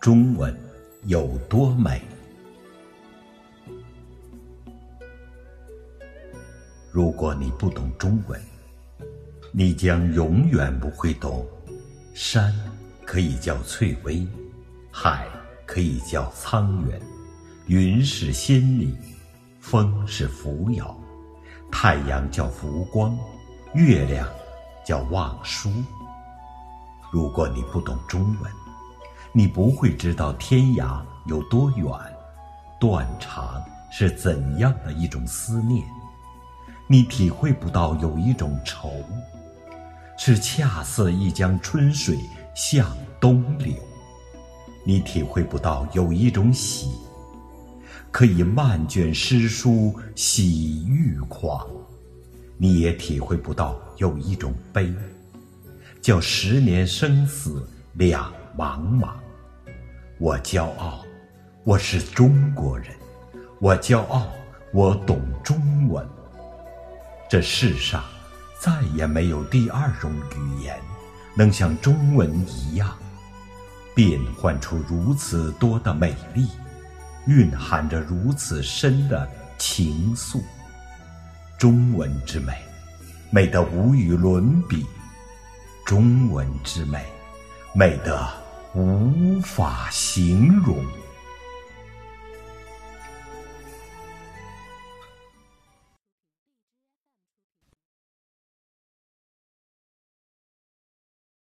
中文有多美？如果你不懂中文，你将永远不会懂。山可以叫翠微，海可以叫沧源，云是仙女，风是扶摇，太阳叫浮光，月亮叫望舒。如果你不懂中文，你不会知道天涯有多远，断肠是怎样的一种思念；你体会不到有一种愁，是恰似一江春水向东流；你体会不到有一种喜，可以漫卷诗书喜欲狂；你也体会不到有一种悲，叫十年生死两茫茫。我骄傲，我是中国人；我骄傲，我懂中文。这世上再也没有第二种语言，能像中文一样，变换出如此多的美丽，蕴含着如此深的情愫。中文之美，美得无与伦比；中文之美，美得。无法形容。